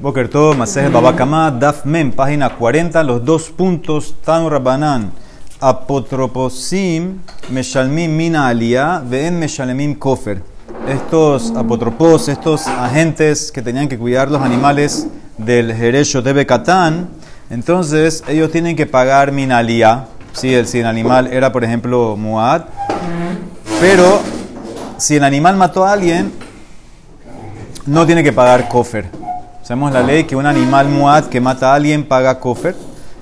Boker todo, Masej Babakama, Daf Mem, página 40, los dos puntos, Tanu Rabanan, Apotroposim, Meshalmim Mina Alia, Ven Meshalemim Kofer. Estos apotropos, estos agentes que tenían que cuidar los animales del Jerecho de Becatán, entonces ellos tienen que pagar Minalia, si el, si el animal era, por ejemplo, Muad, pero si el animal mató a alguien, no tiene que pagar Kofer. Sabemos la ley que un animal muad que mata a alguien paga kofer.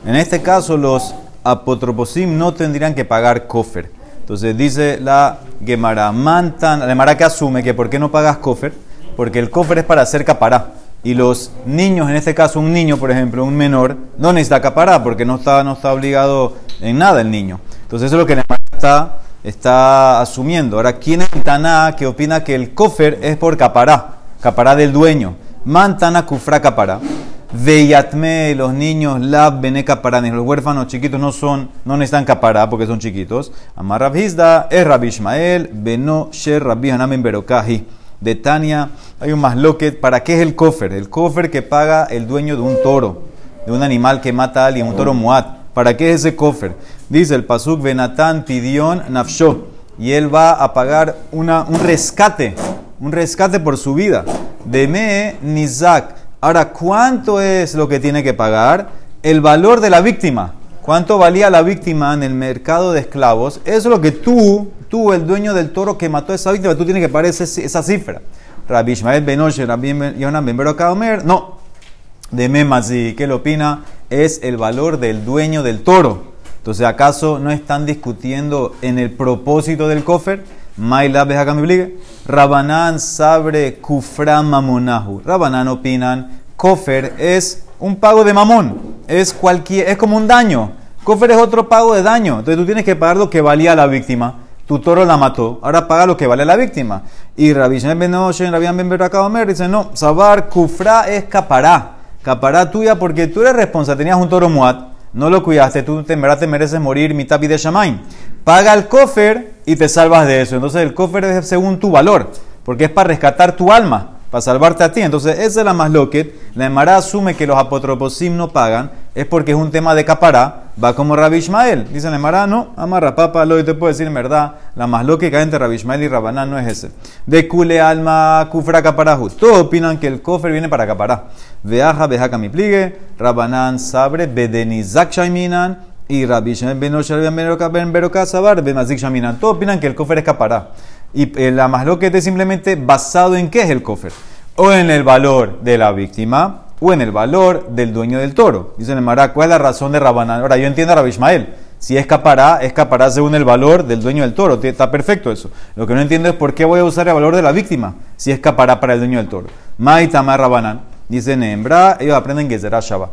En este caso, los apotroposim no tendrían que pagar kofer. Entonces dice la Gemara, mantan, la Gemara que asume que por qué no pagas kofer, porque el kofer es para hacer capará. Y los niños, en este caso un niño, por ejemplo, un menor, no necesita capará porque no está, no está obligado en nada el niño. Entonces eso es lo que la Gemara está, está asumiendo. Ahora, ¿quién es Taná que opina que el kofer es por capará? Capará del dueño. Mantana kufra capara. Veyatme, los niños, la bene caparanes, los huérfanos chiquitos no son, no necesitan capará porque son chiquitos. Amar Rabhizda es Rabbi Ishmael, beno sher Rabbi Hanamen Berokahi. De Tania hay un masloquet. ¿Para qué es el cofer? El cofer que paga el dueño de un toro, de un animal que mata a alguien, un toro muat. ¿Para qué es ese cofer? Dice el pasuk Benatán pidión nafsho. Y él va a pagar una, un rescate, un rescate por su vida. Deme Nizak. Ahora, ¿cuánto es lo que tiene que pagar? El valor de la víctima. ¿Cuánto valía la víctima en el mercado de esclavos? Es lo que tú, tú, el dueño del toro que mató a esa víctima, tú tienes que pagar esa cifra. Rabbi Ishmael Benoshe, Rabbi Yonan Benbero Kaomer, no. Deme Mazi, ¿qué le opina? Es el valor del dueño del toro. Entonces, ¿acaso no están discutiendo en el propósito del cofer? Maila Bejakamiblige. Rabanán sabre kufra mamonahu. Rabanán opinan, kofer es un pago de mamón. Es, cualquier, es como un daño. Kofer es otro pago de daño. Entonces tú tienes que pagar lo que valía la víctima. Tu toro la mató, ahora paga lo que vale la víctima. Y Rabbi Ben Oshen, Rabbi Ben Berakaomer dice, no, sabar kufra es capará. Capará tuya porque tú eres responsable. Tenías un toro muat, no lo cuidaste, tú verdad te mereces morir mitad de shamain. Paga el kofer y te salvas de eso. Entonces el kofer es según tu valor, porque es para rescatar tu alma, para salvarte a ti. Entonces esa es la más loquet. La Emara asume que los apotroposim no pagan, es porque es un tema de capará. Va como Rabbi Ishmael. Dice la Emara, no, amarra papa, lo que te puedo decir en verdad. La más loca que entre Rabbi Ishmael y Rabanán no es ese. De cule alma kufra caparajú. Todos opinan que el kofer viene para capará. Veaja, vejaca mi pligue. Rabanán sabre, bedenizak shaiminan y Rabbi Shimon ben ben Beroka Sabar ben Mazik Shaminan. Todos opinan que el kofer es capará. Y eh, la más es simplemente basado en qué es el kofer. O en el valor de la víctima o en el valor del dueño del toro. Dice el Mará, ¿cuál es la razón de Rabanán? Ahora yo entiendo a Rabbi Ishmael. Si es capará, es capará según el valor del dueño del toro. Está perfecto eso. Lo que no entiendo es por qué voy a usar el valor de la víctima si es capará para el dueño del toro. Maitamar Rabanán. Dice Nembra, ellos aprenden que será Shabbat.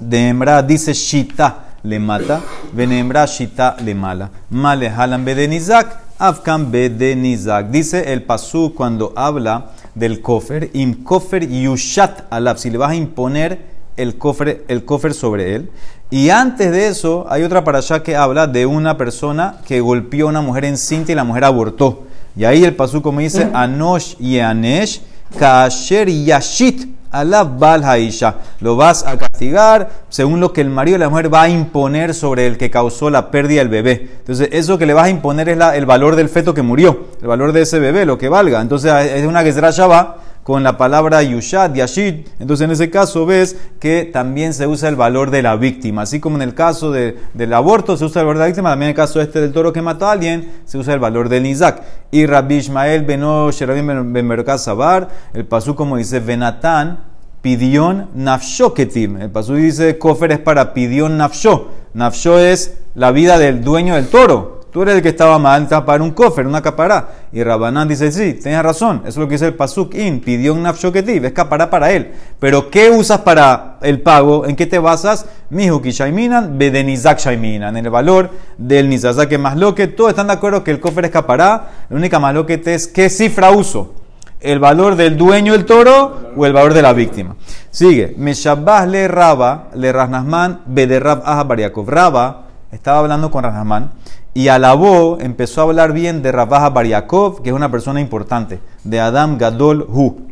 Nembra dice Shita le mata, venembra shita le mala. Male halan bedenizak, afkan bedenizak. Dice el pasú cuando habla del kofer, im kofer yushat alab, si le vas a imponer el kofer, el kofer sobre él. Y antes de eso, hay otra parasha que habla de una persona que golpeó a una mujer encinta y la mujer abortó. Y ahí el pasú como dice, anosh y anesh, kasher yashit Alab Bal Haisha. Lo vas a castigar según lo que el marido y la mujer va a imponer sobre el que causó la pérdida del bebé. Entonces, eso que le vas a imponer es el valor del feto que murió, el valor de ese bebé, lo que valga. Entonces, es una Gezra Shabbat con la palabra Yushat, Yashid. Entonces, en ese caso ves que también se usa el valor de la víctima. Así como en el caso del aborto se usa el valor de la víctima, también en el caso este del toro que mató a alguien, se usa el valor del Nizak. Y Rabbi Ishmael Beno Sherabim Ben Sabar, el pasú como dice Benatán, pidión nafshoketim. El pasú dice, kofer es para pidión nafsho. Nafsho es la vida del dueño del toro. Tú eres el que estaba mal para un cofre, una capará. Y Rabanán dice, sí, tienes razón. Eso es lo que dice el Pasuk In. Pidió un nafshoketiv, es capará para él. Pero ¿qué usas para el pago? ¿En qué te basas? Mihuki shaiminan, bedenizak shaiminan. En el valor del nizazak que más lo que todos están de acuerdo que el cofre es capará. La única más lo que te es qué cifra uso. ¿El valor del dueño del toro o el valor de la víctima? Sigue. Meshabah le Raba, le Rasnasman, Bederab Aha Bariakov. Raba estaba hablando con Rasnasman y alabó, empezó a hablar bien de Rabaja Bariakov, que es una persona importante, de Adam Gadol Hu.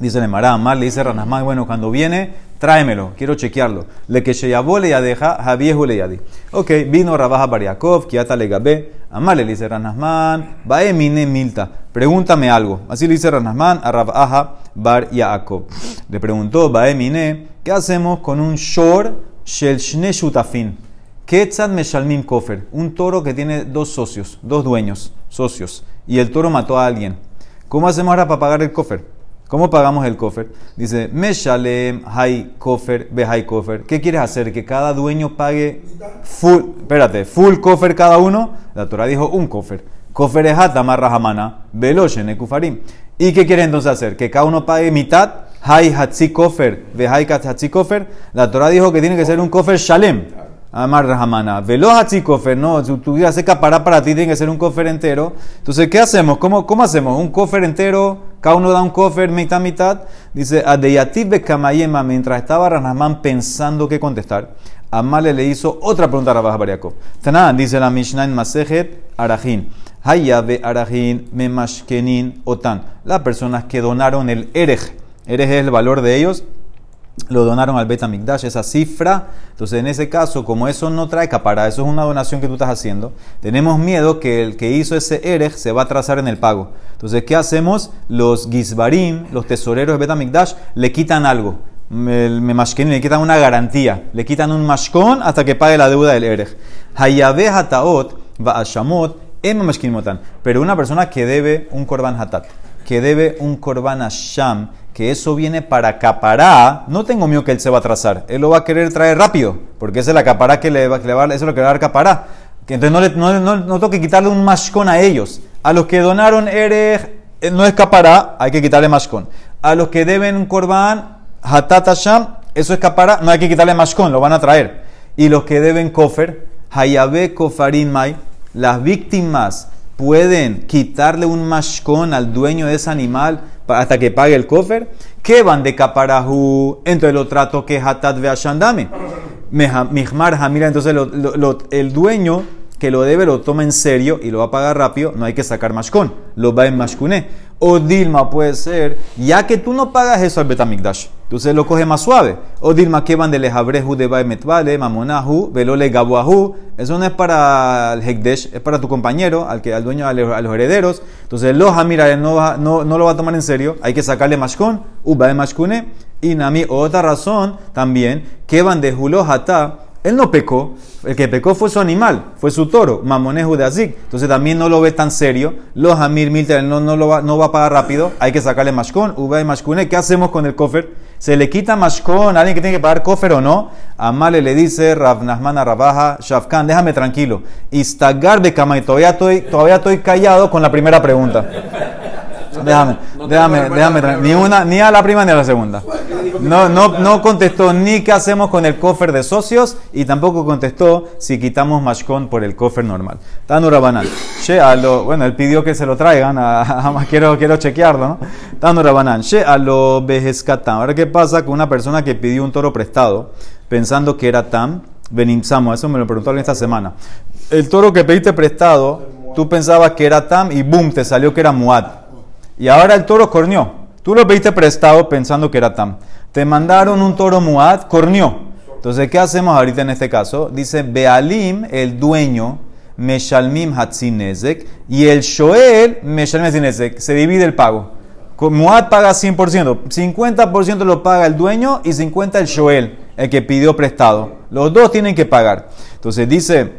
Dice Nemara, mal le dice Ranasman, bueno, cuando viene, tráemelo, quiero chequearlo. Le que Sheyabó le ya deja, Javiehu le yadi. Ok, vino Rabaja Bariakov, Kiata le gabe. Amal le dice Ranasman, Baemine Milta, pregúntame algo. Así le dice Ranasman a Rabaja Bar. Le preguntó, Baemine, ¿qué hacemos con un shor shel shne shutafin? Ketzad meshalmim kofer, un toro que tiene dos socios, dos dueños, socios, y el toro mató a alguien. ¿Cómo hacemos ahora para pagar el kofer? ¿Cómo pagamos el cofer? Dice, Meshalem hay cofer, ve hay cofer. ¿Qué quieres hacer? ¿Que cada dueño pague full, espérate, full cofer cada uno? La Torah dijo un cofer. Cofer es rahamana, veloshen kufarim. ¿Y qué quieres entonces hacer? ¿Que cada uno pague mitad? Hay hatzi kofer, ve hay hatzi kofer. La Torah dijo que tiene que ser un cofer shalem. Amar Rahamana. Veloz kofer, no, si tu vida se capará para ti, tiene que ser un cofer entero. Entonces, ¿qué hacemos? ¿Cómo, cómo hacemos? ¿Un cofer entero? Cada uno da un cofer mitad, mitad. Dice, Adeyativ Kamayema, mientras estaba Rahman pensando qué contestar, Amale le hizo otra pregunta a Rabah Bariakov. Taná, dice la Mishnah en Masejet Arajin. Hayabe Arajin Memashkenin Otan. Las personas que donaron el Erej. Erej es el valor de ellos lo donaron al Beta Mikdash, esa cifra. Entonces, en ese caso, como eso no trae capara, eso es una donación que tú estás haciendo, tenemos miedo que el que hizo ese Erech se va a trazar en el pago. Entonces, ¿qué hacemos? Los Gizbarim, los tesoreros de Beta Mikdash, le quitan algo. El le quitan una garantía, le quitan un mashkon hasta que pague la deuda del Erech. Hayabe Hataot, Shamot, motan. Pero una persona que debe un korban hatat, que debe un korban asham, que eso viene para capará, no tengo miedo que él se va a trazar. Él lo va a querer traer rápido, porque esa es la capará que le va, a eso es lo que le va a dar capará. Entonces no, le, no, no, no tengo que quitarle un mashkon a ellos. A los que donaron Erech, eh, no es capará, hay que quitarle mashkon. A los que deben un korban, hatat sham, eso es capará, no hay que quitarle mashkon, lo van a traer. Y los que deben kofer, hayabe kofarin mai, las víctimas pueden quitarle un mashkon al dueño de ese animal hasta que pague el cofer, ¿qué van de caparahu? Entonces lo trato que hatat ve ashandame. Mihmar mira entonces el dueño que lo debe lo toma en serio y lo va a pagar rápido, no hay que sacar mashkon, lo va en mashkuné. O Dilma puede ser, ya que tú no pagas eso al Betamikdash, entonces lo coge más suave. O Dilma que van de lejabrehu de Metvale, mamonahu, velole gabuahu. Eso no es para el Hekdesh, es para tu compañero, al, que, al dueño, a los herederos. Entonces lo mira, no, no, no, lo va a tomar en serio, hay que sacarle mashkon, uba de mashkune. Y Nami, otra razón también, que van de hulo él no pecó, el que pecó fue su animal, fue su toro, mamonejo de Azik. Entonces también no lo ve tan serio. Los Amir Milter no, no, lo va, no va a pagar rápido, hay que sacarle mashkon, uva y mashkune. ¿Qué hacemos con el cofer? ¿Se le quita mashkon a alguien que tiene que pagar cofer o no? Amale le dice Rav Nahman Rabaja Shafkan, déjame tranquilo. Istagar de y todavía estoy, todavía estoy callado con la primera pregunta. Déjame, déjame, déjame, ni una, ni a la primera ni a la segunda. No, no, no contestó ni qué hacemos con el cofre de socios y tampoco contestó si quitamos mashkon por el cofre normal. Tanura banal. Bueno, él pidió que se lo traigan, a, quiero, quiero chequearlo, ¿no? She a lo Ahora, ¿qué pasa con una persona que pidió un toro prestado pensando que era tam? Benimsamo, eso me lo preguntó alguien esta semana. El toro que pediste prestado, tú pensabas que era tam y boom, te salió que era muad. Y ahora el toro corneó. Tú lo pediste prestado pensando que era tam. Te mandaron un toro muad, corneó. Entonces, ¿qué hacemos ahorita en este caso? Dice, Bealim, el dueño, Meshalmim Hatzinezek, y el Shoel, Meshalmim Hatzinezek. Se divide el pago. Muad paga 100%. 50% lo paga el dueño y 50% el Shoel, el que pidió prestado. Los dos tienen que pagar. Entonces dice,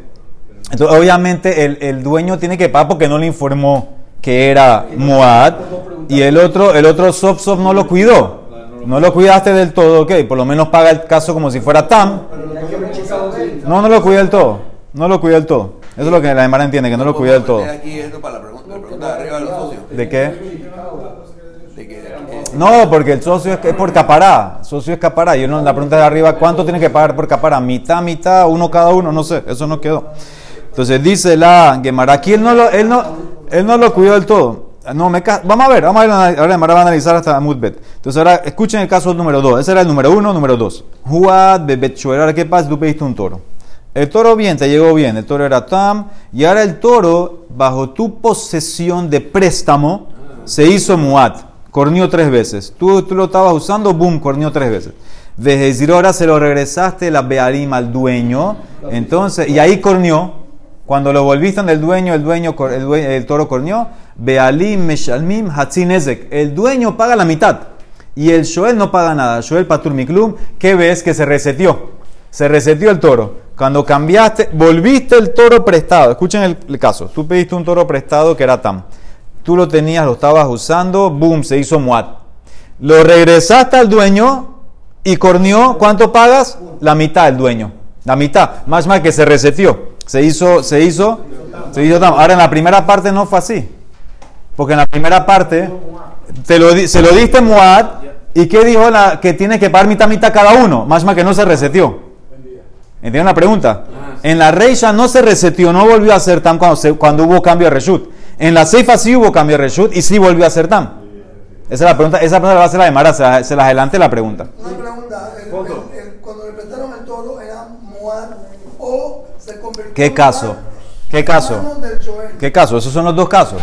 entonces, obviamente el, el dueño tiene que pagar porque no le informó que era Muad, y el otro, el otro Sof Sof no lo cuidó. No lo cuidaste del todo, ok, por lo menos paga el caso como si fuera Tam. No, no lo cuida del todo. No lo cuida del todo. Eso es lo que la hermana entiende, que no lo cuida del todo. ¿De qué? No, porque el socio es, por capará. socio es capará. Yo no, la pregunta de arriba, ¿cuánto tiene que pagar por capará? ¿Mitad, mitad, uno cada uno? No sé, eso no quedó. Entonces dice la Gemara, aquí él no lo, él no, él no lo cuidó del todo. No, me vamos a ver, vamos a ver, ahora va a analizar hasta Mutbet. Entonces ahora escuchen el caso número 2. Ese era el número 1, número 2. Juad Bebet Ahora, ¿qué pasa? Tú pediste un toro. El toro bien, te llegó bien. El toro era Tam. Y ahora el toro, bajo tu posesión de préstamo, se hizo Muad. corneó tres veces. Tú, tú lo estabas usando, boom, corneó tres veces. Vejezir ahora se lo regresaste la bearim al dueño, entonces, y ahí corneó. Cuando lo volviste del dueño, el dueño, el, toro corneó. Bealim meshalmim hatzinezek. El dueño paga la mitad y el Shoel no paga nada. Shoel patur miklum, ¿qué ves? Que se resetió. Se resetió el toro. Cuando cambiaste, volviste el toro prestado. Escuchen el, caso. Tú pediste un toro prestado que era tam. Tú lo tenías, lo estabas usando, boom, se hizo muat. Lo regresaste al dueño y corneó. ¿Cuánto pagas? La mitad el dueño. La mitad. Más mal que se resetió. Se hizo, se hizo, se hizo tam. Ahora en la primera parte no fue así. Porque en la primera parte te lo, se lo diste Muad y ¿qué dijo la, que tiene que pagar mitad mitad cada uno? Más mal que no se resetió. ¿Entienden la pregunta? En la Reisha no se resetió, no volvió a ser tam cuando, cuando hubo cambio de reshut. En la Seifa sí hubo cambio de reshut y sí volvió a ser tam. Esa es la pregunta, esa pregunta la va a hacer la de Mara, se, se la adelante la pregunta. Una pregunta, cuando le prestaron el toro era Muad o se convirtió ¿Qué caso? ¿Qué caso? ¿Qué caso? Esos son los dos casos.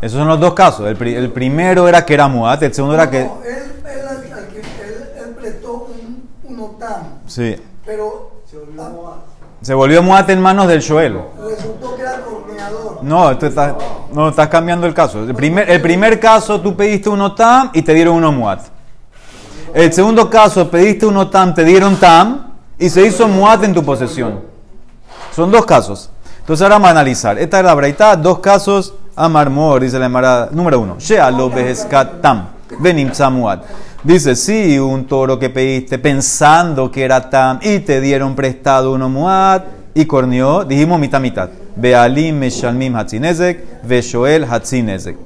Esos son los dos casos. El, el primero era que era Muad, el segundo era que... No, él, él, él, prestó un, un otam. Sí. Pero se volvió Muad. Se volvió Muad en manos del Joel. Resultó que era torneador. No, estás, no, estás cambiando el caso. El primer, el primer caso tú pediste un otam y te dieron uno Muad. El segundo caso pediste un otam, te dieron tam y se hizo Muad en tu posesión. Son dos casos. Entonces ahora vamos a analizar. Esta es la breita, dos casos Amar Mor, dice la Emara, número uno, Shea lo tam, samuat. Dice, sí, un toro que pediste pensando que era tam y te dieron prestado uno muad y corneó, dijimos mitad mitad. Bealim meshalmim hatzinezek, ve shoel hatzinezek.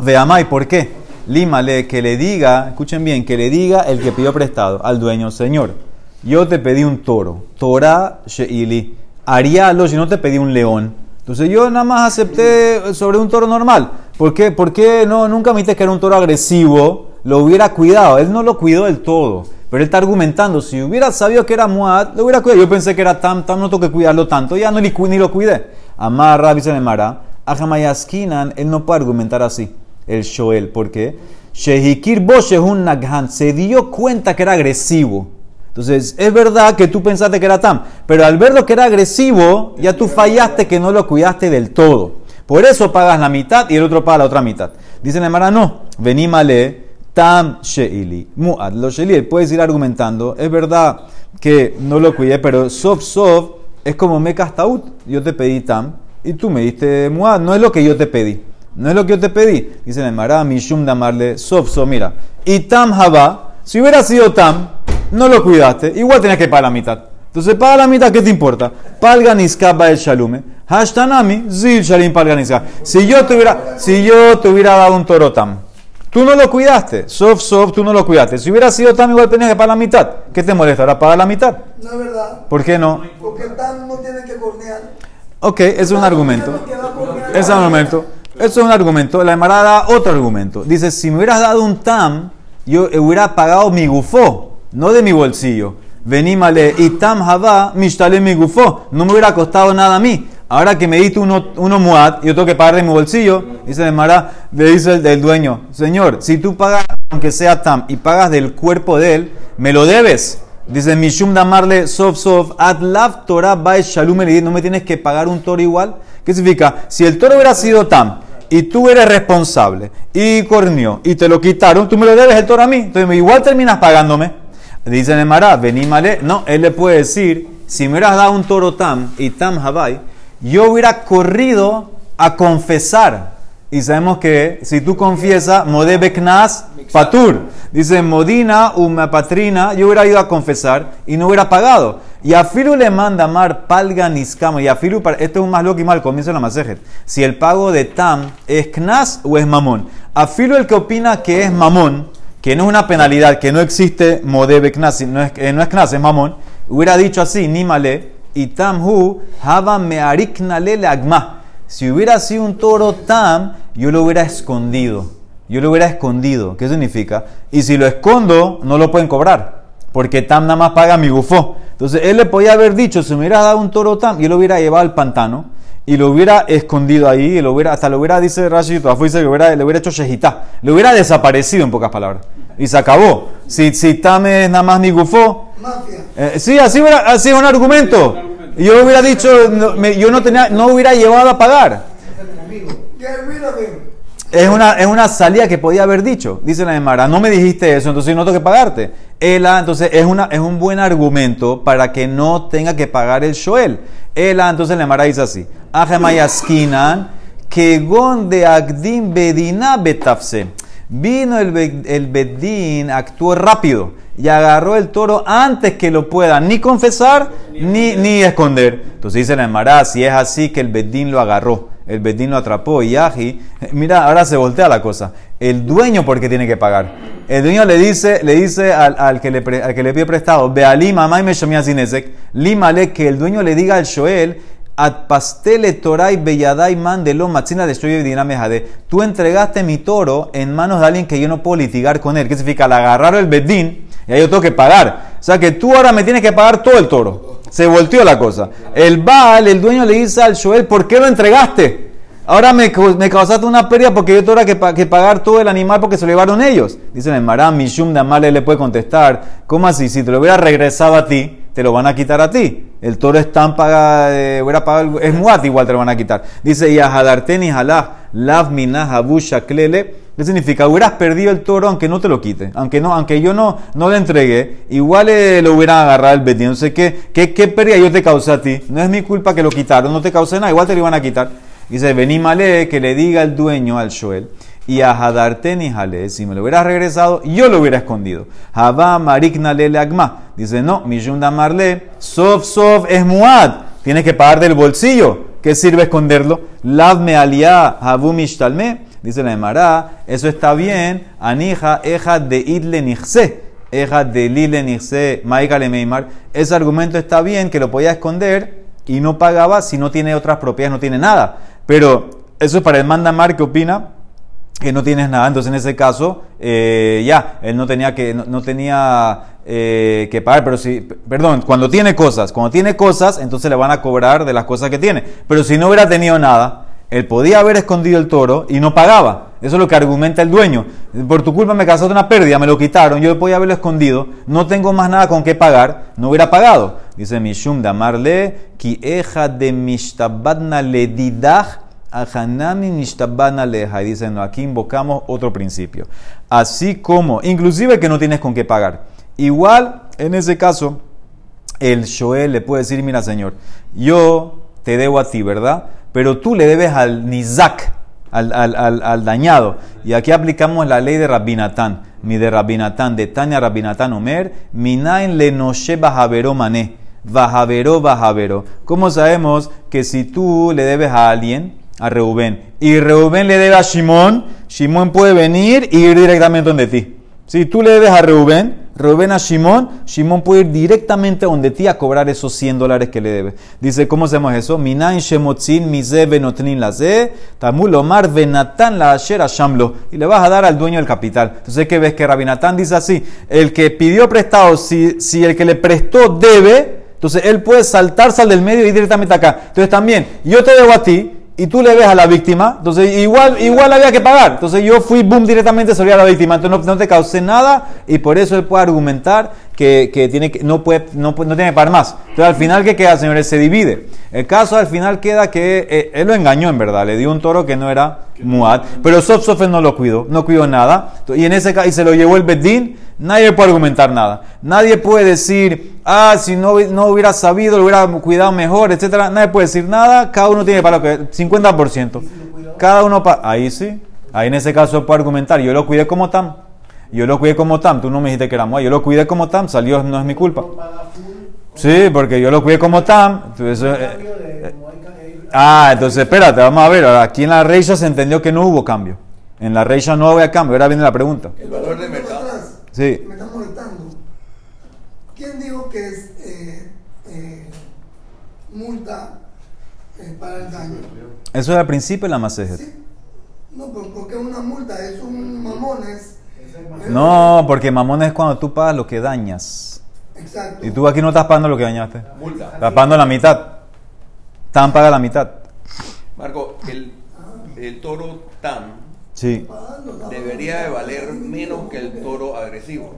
Veamai, ¿por qué? Límale, que le diga, escuchen bien, que le diga el que pidió prestado al dueño, señor, yo te pedí un toro, Torah sheili, haríalo si no te pedí un león. Entonces yo nada más acepté sobre un toro normal. ¿Por qué? Porque no, nunca me dijiste que era un toro agresivo, lo hubiera cuidado. Él no lo cuidó del todo. Pero él está argumentando, si hubiera sabido que era Muad, lo hubiera cuidado. Yo pensé que era Tam, Tam no tengo que cuidarlo tanto, ya no ni, lo cuidé. Amarra, Mara, Ajamayaskinan, él no puede argumentar así, el Shoel. ¿Por qué? Shehikir Bosh es un Naghan, se dio cuenta que era agresivo. Entonces, es verdad que tú pensaste que era Tam, pero al verlo que era agresivo, ya tú fallaste que no lo cuidaste del todo. Por eso pagas la mitad y el otro paga la otra mitad. Dice Nemara, no, venimale Tam Sheili. Muad, lo Sheili, puedes ir argumentando, es verdad que no lo cuidé, pero Sof Sof es como me Taut. Yo te pedí Tam y tú me diste Muad, no es lo que yo te pedí. No es lo que yo te pedí. Dice Nemara, Mishum Damarle Sof Sof, mira. Y Tam Haba, si hubiera sido Tam, no lo cuidaste, igual tenías que pagar la mitad. Entonces, paga la mitad, ¿qué te importa? Palga ba el shalume. Hashtanami, zil shalim palga Si yo te hubiera, si yo te hubiera dado un torotam, tú no lo cuidaste. Sof, sof, tú no lo cuidaste. Si hubiera sido tam, igual tenías que pagar la mitad. ¿Qué te molesta? Ahora paga la mitad. No es verdad. ¿Por qué no? Porque tam no tiene que cornear. Ok, es un argumento. Es un argumento. Eso es un argumento. La emarada otro argumento. Dice, si me hubieras dado un tam, yo hubiera pagado mi gufo no de mi bolsillo. Venímale y tam hava mishtale mi gufo. No me hubiera costado nada a mí. Ahora que me diste uno, uno muad, yo tengo que pagar de mi bolsillo. Dice de Mara, le dice el, dueño, Señor, si tú pagas, aunque sea tam, y pagas del cuerpo de él, me lo debes. Dice Mishum damarle sof sof lav Torah bae shalom no me tienes que pagar un toro igual. ¿Qué significa? Si el toro hubiera sido tam y tú eres responsable y cornió y te lo quitaron, tú me lo debes el toro a mí. Entonces igual terminas pagándome. Dice Nemara, venimale. No, él le puede decir, si me hubieras dado un toro tam y tam habai, yo hubiera corrido a confesar. Y sabemos que si tú confiesas, modebe knas patur. Dice Modina, uma patrina, yo hubiera ido a confesar y no hubiera pagado. Y a Filu le manda mar palga niskamo. Y a Filu, esto es un más loco y mal, comienza la masejet. Si el pago de tam es knas o es mamón. A el que opina que es mamón, que no es una penalidad, que no existe modebe knas, no es, no es knas, es mamón, hubiera dicho así, nímale, y tamhu, haba meariknale le agma. Si hubiera sido un toro tam, yo lo hubiera escondido. Yo lo hubiera escondido. ¿Qué significa? Y si lo escondo, no lo pueden cobrar. Porque tam nada más paga mi bufó. Entonces él le podía haber dicho, si me hubiera dado un toro tam, yo lo hubiera llevado al pantano y lo hubiera escondido ahí, y lo hubiera, hasta lo hubiera, dice Rashi, dice, lo hubiera, le hubiera hecho shejitá, le hubiera desaparecido en pocas palabras. Y se acabó. Si, si Tame es nada más mi gufó. Eh, sí, así, así es un argumento. Yo hubiera dicho, yo no tenía, no hubiera llevado a pagar. Es una, es una salida que podía haber dicho. Dice la Emara, no me dijiste eso, entonces no tengo que pagarte. Ela, entonces es, una, es un buen argumento para que no tenga que pagar el Shoel. Ela, entonces la Emara dice así. Ajemayaskinan, que de Agdim Bedina Betafse. Vino el, el Bedín, actuó rápido y agarró el toro antes que lo pueda ni confesar ni, ni esconder. Entonces dice la Emara, si es así que el Bedín lo agarró, el Bedín lo atrapó y Yaji, mira, ahora se voltea la cosa. El dueño porque tiene que pagar. El dueño le dice, le dice al, al que, le pre- al que le pide prestado, ve a Lima, mamá y me llamé a Zinesek, límale que el dueño le diga al Shoel, Ad pastele toray belladai mandelo matzina de estoy dinamejade. Tú entregaste mi toro en manos de alguien que yo no puedo litigar con él. ¿Qué significa? Al agarrar el bedín, y ahí yo tengo que pagar. O sea que tú ahora me tienes que pagar todo el toro. Se volteó la cosa. El Baal, el dueño le dice al Shoel, ¿por qué lo entregaste? Ahora me, cau- me causaste una pérdida porque yo tengo que, pa- que pagar todo el animal porque se lo llevaron ellos. Dice el Marán, Mishum de Amale le puede contestar, ¿cómo así? Si te lo hubiera regresado a ti, te lo van a quitar a ti. El toro es tan eh, pagado, es muat, igual te lo van a quitar. Dice, y a Hadarteni Halach, Lav Minah Habu Shaklele. ¿Qué significa? Hubieras perdido el toro aunque no te lo quite. Aunque no, aunque yo no, no le entregué, igual eh, lo hubieran agarrado el betín. No sé qué, qué, qué pérdida yo te causé a ti. No es mi culpa que lo quitaron, no te causé nada, igual te lo iban a quitar. Dice, vení male, que le diga el dueño al Shoel. Y a Hadarteni Jale, si me lo hubieras regresado, yo lo hubiera escondido. Habá Marikna Lele Agma. Dice, no, Mishum Damarle, Sof Sof es Muad. Tienes que pagar del bolsillo. ¿Qué sirve esconderlo? Lavme aliá, Habu Mishtalme. Dice la Emara, eso está bien. Anija, eja de idle nixse. Eja de lile nixse, maikale meimar. Ese argumento está bien, que lo podía esconder y no pagaba si no tiene otras propiedades, no tiene nada. Pero eso es para el mandamar que opina que no tienes nada. Entonces, en ese caso, eh, ya, él no tenía que, no tenía eh, que pagar. Pero si, perdón, cuando tiene cosas, cuando tiene cosas, entonces le van a cobrar de las cosas que tiene. Pero si no hubiera tenido nada, él podía haber escondido el toro y no pagaba. Eso es lo que argumenta el dueño. Por tu culpa me causaste una pérdida, me lo quitaron, yo podía haberlo escondido, no tengo más nada con qué pagar, no hubiera pagado. Dice Mishum Damarle, ki eja de mishtabadna le didach Ahanami nishtabana leja. Y dicen, no, aquí invocamos otro principio. Así como, inclusive que no tienes con qué pagar. Igual, en ese caso, el Shoel le puede decir, mira señor, yo te debo a ti, ¿verdad? Pero tú le debes al Nizak, al, dañado. Y aquí aplicamos la ley de Rabinatán. Mi de Rabinatán, de Tania Rabinatán Omer, Minain le noshe bajavero mané. Bajavero, bajavero. ¿Cómo sabemos que si tú le debes a alguien, a Reubén, y Reubén le debe a Shimón, Shimón puede venir y ir directamente donde ti. Si tú le debes a Reubén, Reubén a Shimón, Shimón puede ir directamente donde ti a cobrar esos 100 dólares que le debes. Dice, ¿cómo hacemos eso? Minain shemotzin mize benotnin la ze, tamul omar venatan la asher shamlo. Y le vas a dar al dueño del capital. Entonces, ¿qué ves? Que Rabinatán dice así, el que pidió prestado, si, si el que le prestó debe, entonces él puede saltarse al del medio y ir directamente acá. Entonces también, yo te debo a ti, y tú le ves a la víctima, entonces igual, igual había que pagar. Entonces yo fui, boom, directamente sobre a la víctima. Entonces no, no te causé nada y por eso él puede argumentar que, que tiene que, no, puede, no, no tiene que pagar más. Entonces al final, ¿qué queda, señores? Se divide. El caso al final queda que eh, él lo engañó en verdad, le dio un toro que no era muad, pero Sof no lo cuidó, no cuidó nada. Y en ese caso, y se lo llevó el Bedín, nadie puede argumentar nada. Nadie puede decir, ah, si no, no hubiera sabido, lo hubiera cuidado mejor, etcétera. Nadie puede decir nada, cada uno tiene para lo que 50%. Cada uno pa- ahí sí. Ahí en ese caso puede argumentar, yo lo cuidé como tam. Yo lo cuidé como tam, tú no me dijiste que era muad, yo lo cuidé como tam, salió, no es mi culpa. Sí, porque yo lo cuidé como tam. entonces, eh, eh, ah, entonces espérate, vamos a ver. ahora, Aquí en la Reisha se entendió que no hubo cambio. En la Reisha no había cambio. Ahora viene la pregunta. El valor de Sí. Me está molestando. ¿Quién dijo que es eh, eh, multa eh, para el daño? Eso es al principio de la masejet. Sí. No, pero ¿por qué una multa? Es un mamones. No, porque mamón es cuando tú pagas lo que dañas. Exacto. Y tú aquí no estás pagando lo que dañaste. Multa. Estás pagando la mitad. Tan paga la mitad. Marco, el, el toro TAM Sí. debería de valer menos que el toro agresivo.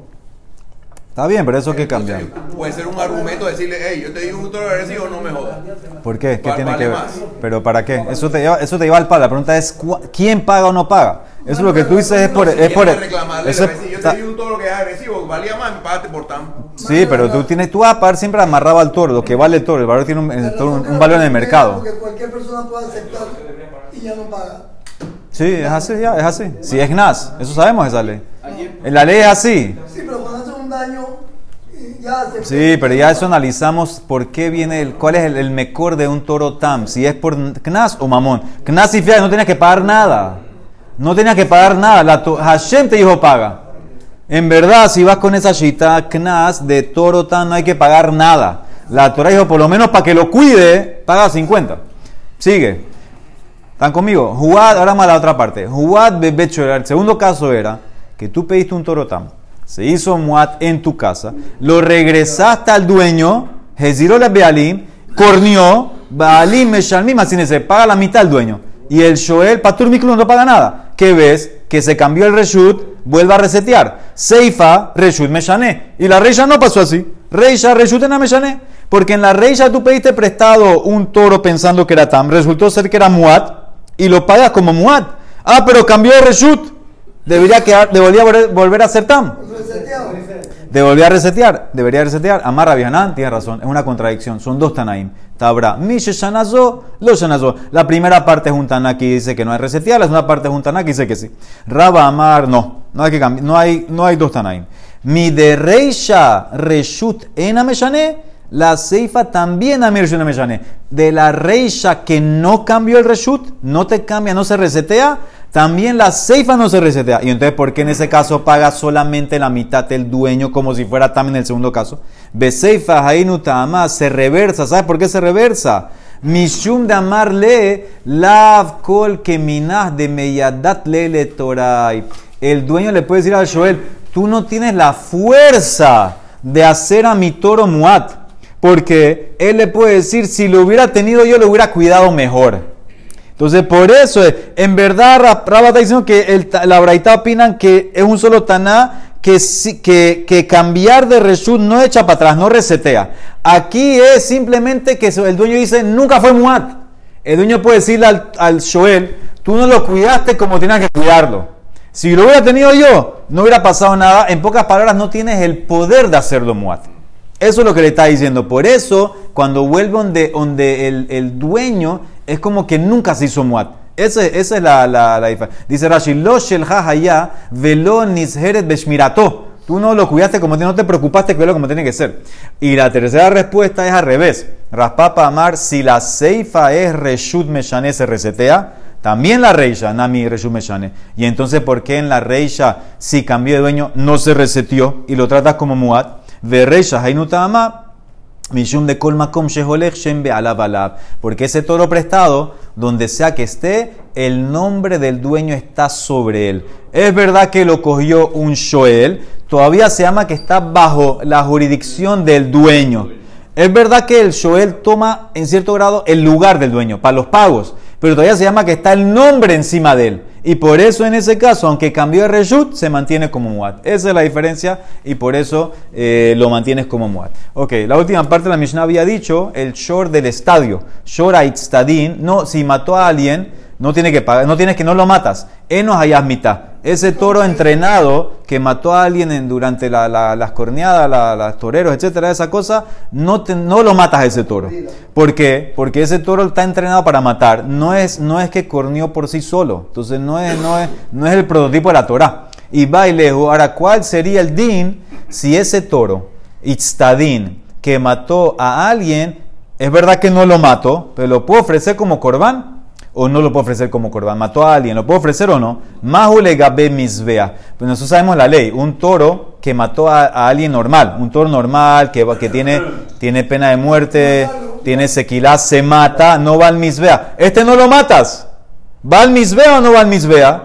Está bien, pero eso que cambia. Puede ser un argumento decirle, hey, yo te digo un toro agresivo, no me jodas. ¿Por qué? ¿Qué Va- tiene vale que ver? más. ¿Pero para qué? Eso te lleva, eso te lleva al palo. La pregunta es, ¿cu- ¿quién paga o no paga? Eso es lo que tú dices es por... Si Es por reclamarle, eso decir, yo te di un toro que es agresivo, valía más, me pagaste por TAM. sí, pero tú tienes, tú vas a pagar siempre amarrado al toro, lo que vale el toro. El valor tiene un, el toro- un- un valor en el mercado. Porque cualquier persona puede aceptar y ya no paga. Sí, es así, ya, es así. Si es NAS, eso sabemos esa ley. La ley es así. Sí, pero cuando hace un daño, eh, ya se Sí, pero ya eso analizamos por qué viene el, cuál es el, el mejor de un toro tam, si es por Knas o Mamón. Knas y Fiat no tenías que pagar nada. No tenías que pagar nada. La Hashem te dijo paga. En verdad, si vas con esa shita, Knas de toro tam no hay que pagar nada. La Torah dijo, por lo menos para que lo cuide, paga 50. Sigue. ¿Están conmigo? Jugad, ahora más la otra parte. Jugad bebecho. El segundo caso era que tú pediste un toro tam. Se hizo muat en tu casa. Lo regresaste al dueño. Jeziró la bealim. Cornió. Baalim meshalmim. Así se paga la mitad al dueño. Y el Shoel Patur Miklu no paga nada. ¿Qué ves? Que se cambió el reshut. Vuelve a resetear. Seifa, reshut meshané. Y la reisha no pasó así. Reisha, reshut en la meshané. Porque en la reisha tú pediste prestado un toro pensando que era tam. Resultó ser que era muat y lo pagas como muad. Ah, pero cambió de reshut. Debería quedar, debería volver, a ser tam. Debería resetear, debería resetear. Amar Rabianán, tiene razón, es una contradicción. Son dos Tanaim. Tabra, Mishe Shanazo, lo Shanazo. La primera parte es un Taná que dice que no hay resetear, la segunda parte es un que dice que sí. Raba Amar, no, no hay que cambiar, no hay, no hay dos Tanaim. Mi de Reisha Reshut en Ameshané, la Seifa también Amir Reshut Ameshané. De la Reisha que no cambió el Reshut, no te cambia, no se resetea, también la Seifa no se resetea. Y entonces, ¿por qué en ese caso paga solamente la mitad el dueño como si fuera también el segundo caso? Beseifa Hainu se reversa. ¿Sabes por qué se reversa? Mishum de amarle lav kol que minah de meyadat lele torai. El dueño le puede decir al Joel, tú no tienes la fuerza de hacer a mi toro muat. Porque él le puede decir, si lo hubiera tenido yo, lo hubiera cuidado mejor. Entonces, por eso, eh, en verdad, Ra- Rabba está diciendo que el, la Braita opinan que es un solo Taná que, que, que cambiar de Reshut no echa para atrás, no resetea. Aquí es simplemente que el dueño dice, nunca fue Muat. El dueño puede decirle al, al Shoel, tú no lo cuidaste como tenías que cuidarlo. Si lo hubiera tenido yo, no hubiera pasado nada. En pocas palabras, no tienes el poder de hacerlo Muat. Eso es lo que le está diciendo. Por eso, cuando vuelve donde, donde el, el dueño, es como que nunca se hizo muat. Ese- esa es la, la, la diferencia. Dice Rashi, lo shel velo nisheret beshmirato. Tú no lo cuidaste como no te preocupaste cuidarlo como tiene que ser. Y la tercera respuesta es al revés. Raspapa Amar, si la seifa es reshut meshane, se resetea. También la reisha, nami reshut meshane. Y entonces, ¿por qué en la reisha, si cambió de dueño, no se reseteó y lo tratas como muat? Verreisha hainutama, Mishum de Sheholech. Porque ese toro prestado, donde sea que esté, el nombre del dueño está sobre él. Es verdad que lo cogió un Shoel, todavía se llama que está bajo la jurisdicción del dueño. Es verdad que el Shoel toma en cierto grado el lugar del dueño para los pagos, pero todavía se llama que está el nombre encima de él. Y por eso en ese caso, aunque cambió de reshut, se mantiene como muat. Esa es la diferencia y por eso eh, lo mantienes como muat. Ok, la última parte de la Mishnah había dicho el shor del estadio. Shor aitztadin, no, si mató a alguien, no tiene que pagar, no tienes que no lo matas. Enos hayas mitad. Ese toro entrenado que mató a alguien en- durante la- la- las corneadas, la- las toreros, etcétera, esa cosa, no, te- no lo matas a ese toro. ¿Por qué? Porque ese toro está entrenado para matar. No es, no es que corneó por sí solo. Entonces no es, no es, no es el prototipo de la Torah. Y va y lejos. Ahora, ¿cuál sería el din si ese toro, Itztadin, que mató a alguien, es verdad que no lo mató, pero lo puedo ofrecer como corbán? O no lo puedo ofrecer como corbán. Mató a alguien, ¿lo puedo ofrecer o no? Mahule gabe misbea. Pues nosotros sabemos la ley. Un toro que mató a, a alguien normal, un toro normal que, tiene, pena de muerte, tiene sequilá, se mata, no va al misbea. Este no lo matas. ¿Va al misbea o no va al misbea?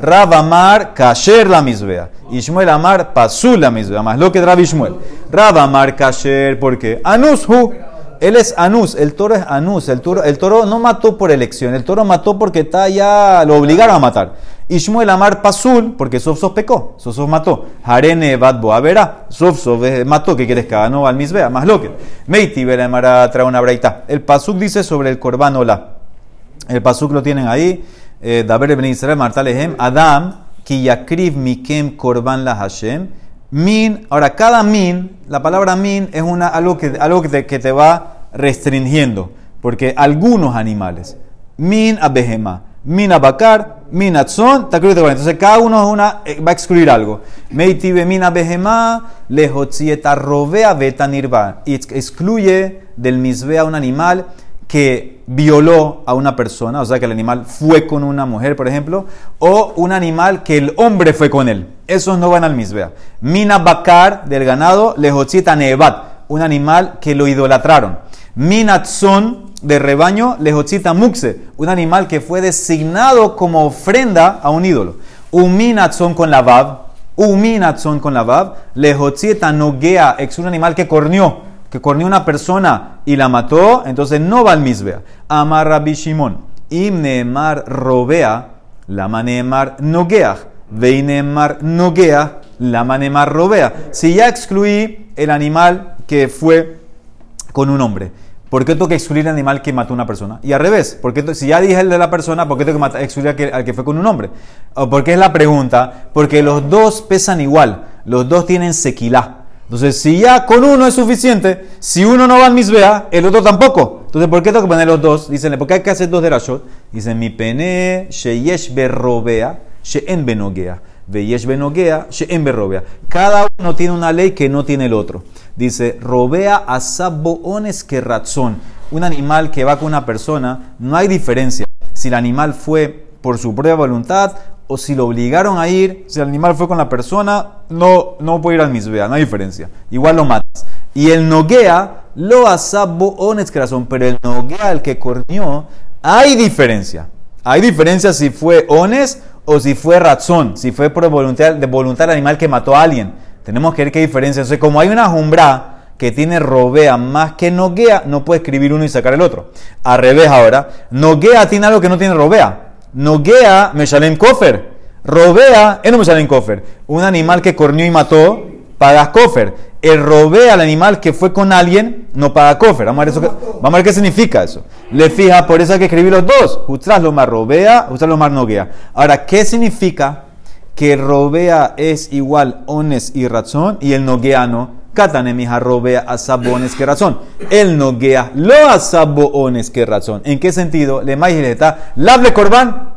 Rav Amar kasher la misbea. Ishmael Amar pasul la misbea. Más lo que Rav Ishmael. Rav Amar kasher, ¿por qué? Anushu. Él es anus, el toro es anus. El toro, el toro no mató por elección, el toro mató porque está ya, lo obligaron a matar. Y Shmuel Amar Pasul, porque Sof Sof pecó, Sof Sof mató. Harene Bad Boavera, Sof Sof eh, mató, que quieres que haga? No, al misbea, más lo que. Meiti Belemara trae una braita. El Pasuk dice sobre el Corban Ola. El Pasuk lo tienen ahí. Eh, Daber Ben Israel, Martalehem, Adam, Kiyakriv Mikem Korban la Hashem. Min, ahora cada min, la palabra min es una, algo, que, algo que, te, va restringiendo, porque algunos animales, min abehema, min abacar, min atzon, entonces cada uno es una, eh, va a excluir algo. Meitibe min abehema, lehotzieta robea beta nirva, excluye del misbea un animal que violó a una persona, o sea que el animal fue con una mujer, por ejemplo, o un animal que el hombre fue con él. Esos no van al misbea. Mina bakar del ganado, lejochita nevat, un animal que lo idolatraron. Minatzon de rebaño, lejochita muxe, un animal que fue designado como ofrenda a un ídolo. Uminatzon con la bab, uminatzon con la bab, lejochita noguea, es un animal que cornió que cornió una persona y la mató, entonces no va al misbea. Amar Rabbi Shimon. Imneemar robea, la manemar nogeach. Veinemar nogeach, la manemar robea. Si ya excluí el animal que fue con un hombre, ¿por qué tengo que excluir el animal que mató una persona? Y al revés, porque si ya dije el de la persona, ¿por qué tengo que excluir al que, al que fue con un hombre? ¿Por qué es la pregunta? Porque los dos pesan igual, los dos tienen sequilá. Entonces, si ya con uno es suficiente, si uno no va al misbea, el otro tampoco. Entonces, ¿por qué tengo que poner los dos? Dicen, ¿por qué hay que hacer dos de Rashot? Dicen, mi pene, sheyesh berrobea, sheen benogea. Veyesh benogea, sheen berrobea. Cada uno tiene una ley que no tiene el otro. Dice, robea asabones que razón. Un animal que va con una persona, no hay diferencia. Si el animal fue por su propia voluntad o si lo obligaron a ir, si el animal fue con la persona, no, no puede ir al misbea, no hay diferencia. Igual lo matas. Y el noguea lo asabo ones corazón, pero el noguea, el que cornió, hay diferencia. Hay diferencia si fue ones o si fue razón, si fue por voluntad, de voluntad del animal que mató a alguien. Tenemos que ver qué diferencia. Entonces, como hay una jumbra que tiene robea más que noguea, no puede escribir uno y sacar el otro. Al revés ahora, noguea tiene algo que no tiene robea. Noguea Meshalem Kofer. Robea, es no Meshalem Kofer. Un animal que cornió y mató, pagas Kofer. El robea al animal que fue con alguien, no paga Kofer. Vamos a ver, eso vamos a ver qué significa eso. Le fija, por eso hay que escribir los dos. Jutras lo más robea, jutras lo más noguea. Ahora, ¿qué significa que robea es igual ones y razón y el noguea no? Katanemija robea a sabones que razón. El noguea lo a sabones que razón. ¿En qué sentido? Le está lable corbán.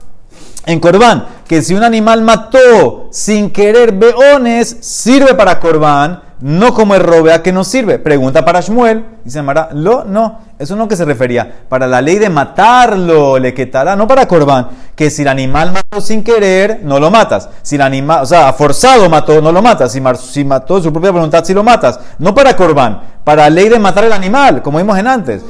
En corbán, que si un animal mató sin querer beones, sirve para corbán no como el robea que no sirve. Pregunta para Shmuel, dice Mara, lo, no, eso no que se refería. Para la ley de matarlo, le quitará, no para Corbán, que si el animal mató sin querer, no lo matas. Si el animal, o sea, forzado mató, no lo matas. Si, mató de su propia voluntad, si lo matas. No para Corbán, para la ley de matar el animal, como vimos en antes.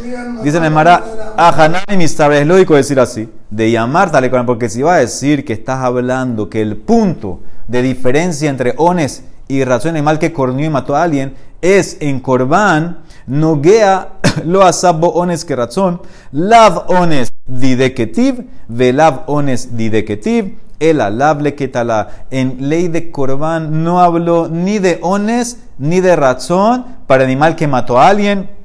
Dice Mara, a y es lógico decir así, de llamar tal porque si va a decir que estás hablando que el punto de diferencia entre ones y razón animal que cornió y mató a alguien, es en Corbán, Nogea lo asabo ones que razón, lav ones dideketiv, velav ones dideketiv, el alable que tala. En ley de Corbán no hablo ni de ones ni de razón para animal que mató a alguien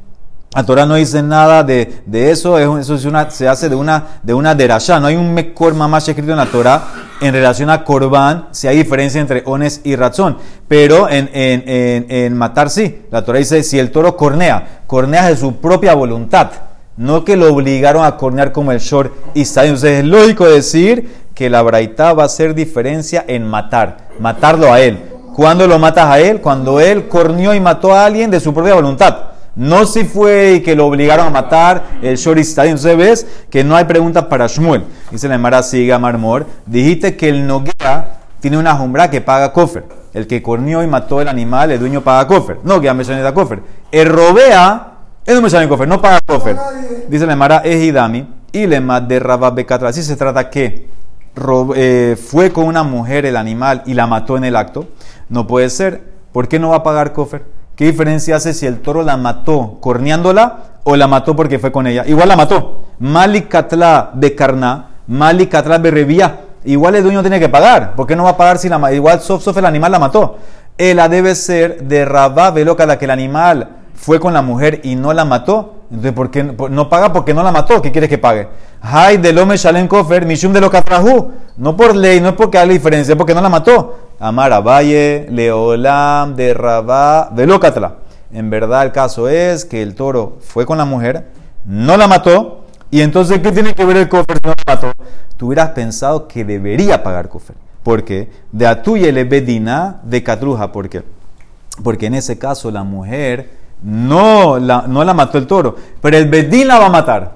la Torah no dice nada de, de eso, eso se hace de una, de una derashá. No hay un mejor mamás escrito en la Torah en relación a Korban, si hay diferencia entre ones y razón. Pero en, en, en, matar sí. La Torah dice, si el toro cornea, cornea de su propia voluntad. No que lo obligaron a cornear como el short y Entonces es lógico decir que la braita va a hacer diferencia en matar, matarlo a él. ¿Cuándo lo matas a él? Cuando él corneó y mató a alguien de su propia voluntad. No si fue y que lo obligaron a matar el Shoristadi. Entonces ves que no hay preguntas para Shmuel. Dice la Emara Siga Marmor. Dijiste que el Noguea tiene una jumbra que paga Kofer. El que cornió y mató el animal, el dueño paga Kofer. No, que me da Kofer. El Robea, él no me Kofer, no paga Kofer. Dice la Emara Ejidami. Y le de Rababekatra. Así se trata que eh, fue con una mujer el animal y la mató en el acto. No puede ser. ¿Por qué no va a pagar Kofer? ¿Qué diferencia hace si el toro la mató corneándola o la mató porque fue con ella. Igual la mató. Malik Katla de Karna, Malik Katla de Revía. Igual el dueño tiene que pagar. ¿Por qué no va a pagar si la Igual Sof Sof el animal la mató. Ella debe ser de Rabá Veloca, la que el animal fue con la mujer y no la mató. Entonces, ¿por qué no- paga porque no la mató? ¿Qué quieres que pague? Hay de Lome Shalem Kofer, Mishum de lo Katrahu. No por ley, no es porque hay diferencia, es porque no la mató. Amar Abaye, Leolam de Rabá Velocatla. En verdad, el caso es que el toro fue con la mujer, no la mató, y entonces, ¿qué tiene que ver el Kofer si no la mató? Tú hubieras pensado que debería pagar Kofer. ¿Por qué? De Atuye le bedina de Catruja. ¿Por qué? Porque en ese caso la mujer no la, no la mató el toro, pero el bedín la va a matar.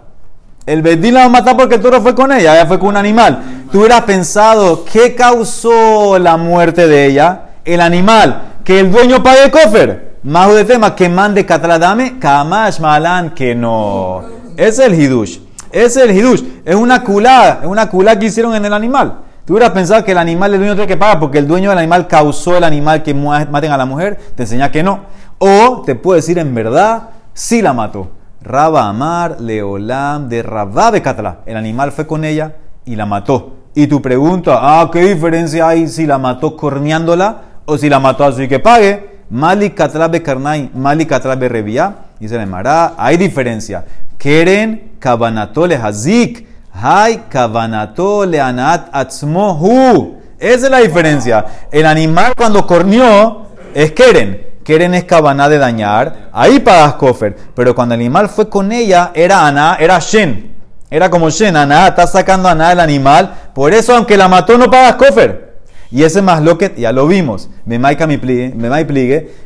El bedín la va a matar porque el toro fue con ella, ella fue con un animal. Tú hubieras pensado, ¿qué causó la muerte de ella? El animal. Que el dueño pague el cofer. Más de tema, que mande catradame, kamash malan, que no. Es el hidush. Es el hidush. Es una culá, es una culá que hicieron en el animal. Tú hubieras pensado que el animal el dueño tiene que pagar porque el dueño del animal causó el animal que maten a la mujer. Te enseña que no. O te puede decir en verdad, sí la mató. Raba Amar, Leolam, de Rabá de Catla. El animal fue con ella y la mató. Y tu pregunta, ah, ¿qué diferencia hay si la mató corneándola o si la mató así que pague? Mali Catla de Karnai, Mali Catla de Revía. Dice la Emara, hay diferencia. Keren Kabanato le Hazik. Hay Kabanato le Anat Atzmohu. Esa es la diferencia. El animal cuando corneó es Keren. Keren es Kabaná de dañar. Ahí pagas Kofer. Pero cuando el animal fue con ella, era Ana, era Shen. Era como Shen. Ana está sacando a Ana del animal. Por eso, aunque la mató, no pagas Kofer. Y ese más lo que ya lo vimos. Me maika mi pligue, me mai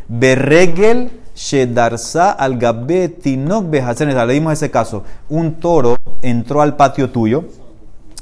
berregel shedarsa al gabe tinok behasenes. Le dimos ese caso. Un toro entró al patio tuyo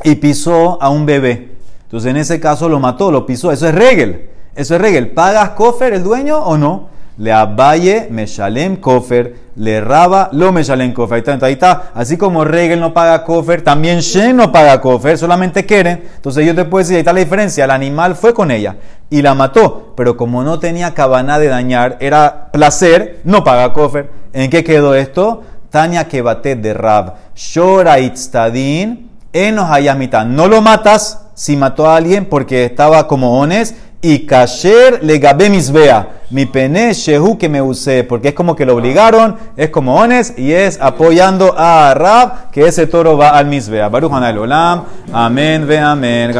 y pisó a un bebé. Entonces en ese caso lo mató, lo pisó. Eso es regel. Eso es regel. ¿Pagas kofer el dueño o no? Le abaye meshalem kofer, le raba lo meshalem kofer. Ahí está, ahí está. Así como regel no paga kofer, también Shen no paga kofer, solamente quieren. Entonces yo te puedo decir, ahí está la diferencia. El animal fue con ella y la mató, pero como no tenía cabana de dañar, era placer, no paga kofer. ¿En qué quedó esto? Tania que bate de Rab, Shora itztadin, enos hayamita. No lo matas si mató a alguien porque estaba como ones y kasher le gabé misbea. Mi pene shehu que me usé, porque es como que lo obligaron, es como ones y es apoyando a Rab que ese toro va al misbea. Baruch Olam, amén ve amén.